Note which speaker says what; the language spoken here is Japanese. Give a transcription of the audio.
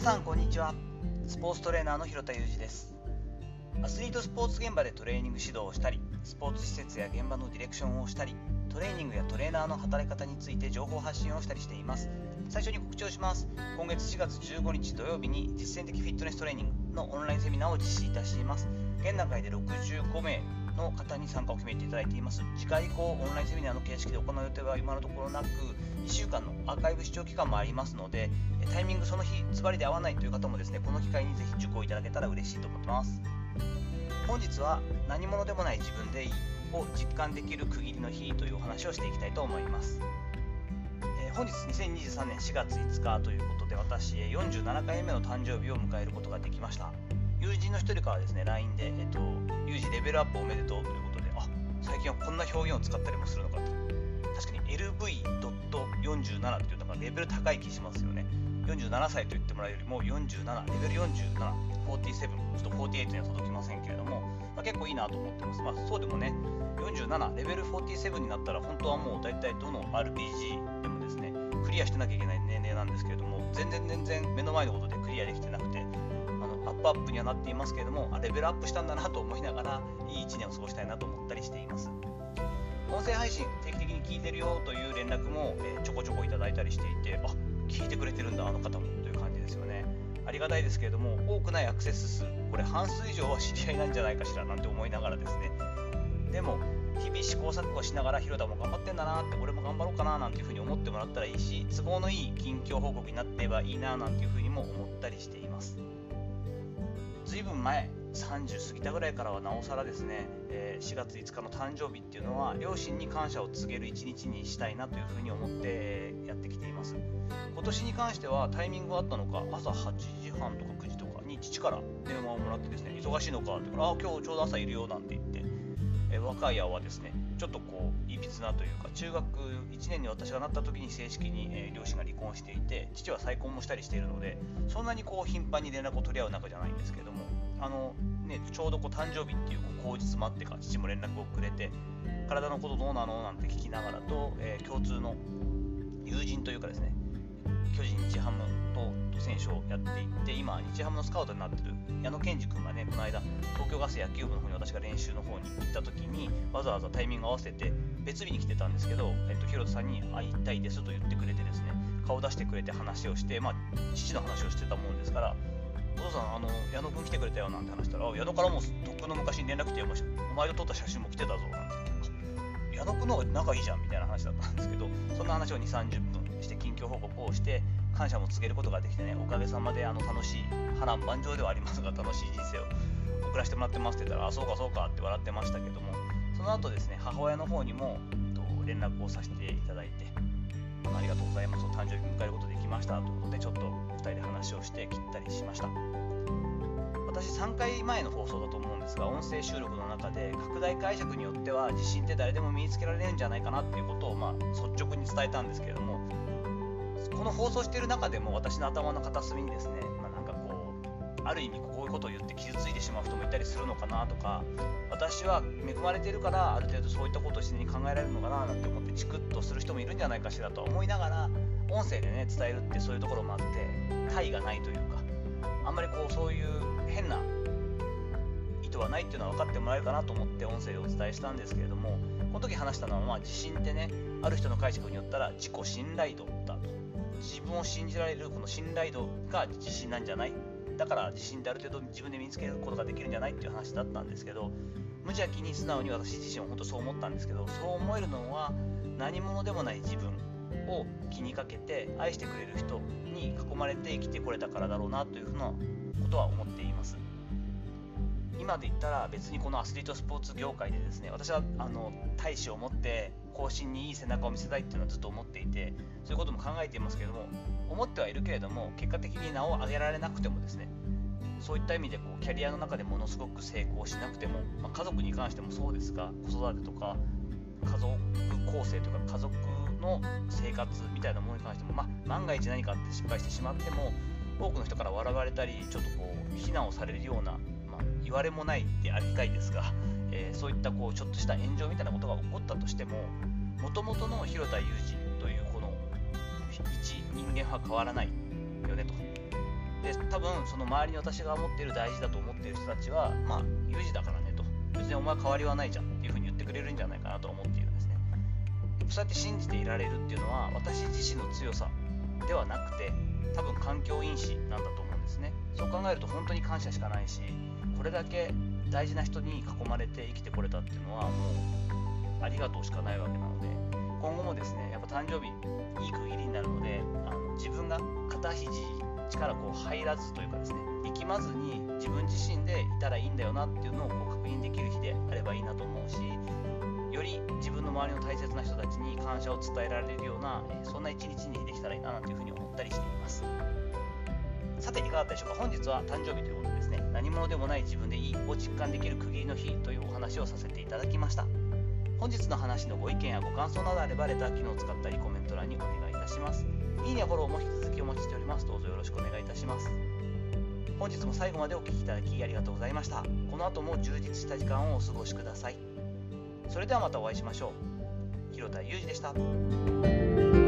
Speaker 1: さんこんにちは。スポーツトレーナーの広田裕二です。アスリートスポーツ現場でトレーニング指導をしたりスポーツ施設や現場のディレクションをしたりトレーニングやトレーナーの働き方について情報発信をしたりしています。最初に告知をします。今月4月15日土曜日に実践的フィットネストレーニングのオンラインセミナーを実施いたします。現段階で65名の方に参加を決めていただいています。次回以降オンラインセミナーの形式で行う予定は今のところなく1週間のアーカイブ視聴期間もありますのでタイミングその日ズバリで合わないという方もですねこの機会にぜひ受講いただけたら嬉しいと思ってます。本日は何者でもない自分でいいを実感できる区切りの日というお話をしていきたいと思います、本日2023年4月5日ということで私47回目の誕生日を迎えることができました。友人の一人からですね LINE で、えっと、ユージレベルアップおめでとうということであ最近はこんな表現を使ったりもするのかと。確かに LV.47 っていうのがレベル高い気しますよね。47歳と言ってもらうよりも47レベル47 47ちょっと48には届きませんけれども、まあ、結構いいなと思ってます、まあ、そうでもね47レベル47になったら本当はもう大体どの RPG でもですねクリアしてなきゃいけない年齢なんですけれども全然全然目の前のことでクリアできてなくてアップアップにはなっていますけれどもあレベルアップしたんだなと思いながらいい1年を過ごしたいなと思ったりしています。音声配信定期的に聞いてるよという連絡も、え、ちょこちょこいただいたりしていてあ聞いてくれてるんだあの方もという感じですよね。ありがたいですけれども多くないアクセス数これ半数以上は知り合いなんじゃないかしらなんて思いながらですね。でも日々試行錯誤しながら広田も頑張ってんだなって俺も頑張ろうかななんていうふうに思ってもらったらいいし都合のいい近況報告になってればいいななんていうふうにも思ったりしています。随分前30過ぎたぐらいからはなおさらですね、えー、4月5日の誕生日っていうのは両親に感謝を告げる一日にしたいなというふうに思ってやってきています。今年に関してはタイミングがあったのか朝8時半とか9時とかに父から電話をもらってですね忙しいのかって言うからあ今日ちょうど朝いるよなんて言って、えー、若い青はですねちょっとこういびつなというか中学1年に私がなった時に正式に、えー、両親が離婚していて父は再婚もしたりしているのでそんなにこう頻繁に連絡を取り合う仲じゃないんですけれどもの、ね、ちょうどこう誕生日っていうこう口実もあってか父も連絡をくれて体のことどうなのなんて聞きながらと、えー、共通の友人というかですね巨人日ハムと選手をやっていって今日ハムのスカウトになってる矢野健二君がねこの間東京ガス野球部の方に私が練習の方に行った時にわざわざタイミング合わせて別日に来てたんですけど、えっと、広田さんに会いたいですと言ってくれてですね顔出してくれて話をして、まあ、父の話をしてたもんですからお父さん、あの、矢野君来てくれたよなんて話したら、矢野からもとっくの昔に連絡来て、お前と撮った写真も来てたぞなんて矢野君の方が仲いいじゃんみたいな話だったんですけど、そんな話を2、30分して近況報告をして、感謝も告げることができてね、おかげさまであの楽しい、波乱万丈ではありますが、楽しい人生を送らせてもらってますって言ったら、あ、そうかそうかって笑ってましたけども、その後ですね、母親の方にも連絡をさせていただいて、ありがとうございます、誕生日迎えることできましたということで、ちょっと2人で話をして切ったりしました。私3回前の放送だと思うんですが音声収録の中で拡大解釈によっては自信って誰でも身につけられるんじゃないかなっていうことをまあ率直に伝えたんですけれどもこの放送している中でも私の頭の片隅にですね、まあ、なんある意味こういうことを言って傷ついてしまう人もいたりするのかなとか私は恵まれてるからある程度そういったことを自然に考えられるのかななんて思ってチクッとする人もいるんじゃないかしらと思いながら音声でね伝えるってそういうところもあって他がないというかあんまりこうそういう変な意図はないっていうのは分かってもらえるかなと思って音声でお伝えしたんですけれどもこの時話したのは、まあ、自信ってねある人の解釈によったら自己信頼度だと。自分を信じられるこの信頼度が自信なんじゃないだから自信である程度自分で身につけることができるんじゃないっていう話だったんですけど無邪気に素直に私自身は本当そう思ったんですけどそう思えるのは何者でもない自分を気にかけて愛してくれる人に囲まれて生きてこれたからだろうなというふうなことは思っています。今で言ったら別にこのアスリートスポーツ業界でですね私はあの大志を持って後進にいい背中を見せたいっていうのはずっと思っていてそういうことも考えていますけれども思ってはいるけれども結果的に名を上げられなくてもですねそういった意味でこうキャリアの中でものすごく成功しなくても、まあ、家族に関してもそうですが子育てとか家族構成とか家族の生活みたいなものに関しても、まあ、万が一何かあって失敗してしまっても多くの人から笑われたりちょっとこう非難をされるような、言われもないでありたいですが、えー、そういったこうちょっとした炎上みたいなことが起こったとしてももともとの広田裕二というこの一人間は変わらないよねと。で多分その周りに私が思っている大事だと思っている人たちはまあ有事だからねと。別にお前変わりはないじゃんっていうふうに言ってくれるんじゃないかなと思っているんですね。そうやって信じていられるっていうのは私自身の強さではなくて多分環境因子考えると本当に感謝しかないしこれだけ大事な人に囲まれて生きてこれたっていうのはもうありがとうしかないわけなので今後もですねやっぱ誕生日いい区切りになるのであの自分が肩肘力こう入らずというかですね力まずに自分自身でいたらいいんだよなっていうのをこう確認できる日であればいいなと思うしより自分の周りの大切な人たちに感謝を伝えられるような、そんな一日にできたらいいななんていうふうに思ったりしています。さていかがだったでしょうか。本日は誕生日ということでですね何者でもない自分でいいを実感できる区切りの日というお話をさせていただきました。本日の話のご意見やご感想などあればレター機能を使ったりコメント欄にお願いいたします。いいねフォローも引き続きお待ちしております。どうぞよろしくお願いいたします。本日も最後までお聴きいただきありがとうございました。この後も充実した時間をお過ごしください。それではまたお会いしましょう。広田裕二でした。